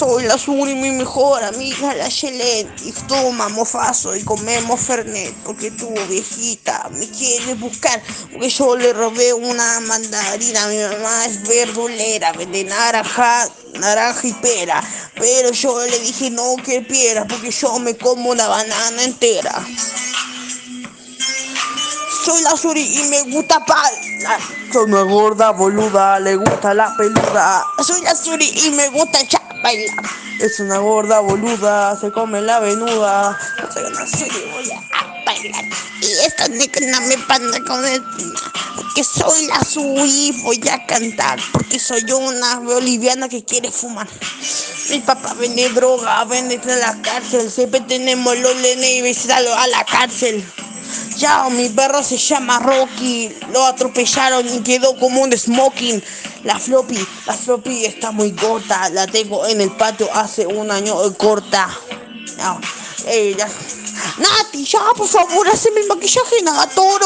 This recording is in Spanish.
Soy la Suri, mi mejor amiga, la Chelet, y tomamos faso y comemos Fernet, porque tu viejita me quiere buscar, porque yo le robé una mandarina, mi mamá es verdulera, vende naranja, naranja y pera, pero yo le dije no que pera, porque yo me como una banana entera. Soy la Suri y me gusta pal. Soy una gorda boluda, le gusta la peluda. Soy la Suri y me gusta ya bailar. Es una gorda boluda, se come la venuda. Soy una Suri, voy a bailar. Y esta negra me panda con el Porque soy la Suri, voy a cantar. Porque soy una boliviana que quiere fumar. Mi papá vende droga, vende en la cárcel. Siempre tenemos los lenes y besarlo a la cárcel. Ya, mi perro se llama Rocky, lo atropellaron y quedó como un smoking. La floppy, la floppy está muy corta, la tengo en el patio hace un año eh, corta. Eh. Nati, ya, por favor, hazme el maquillaje, nada, toro.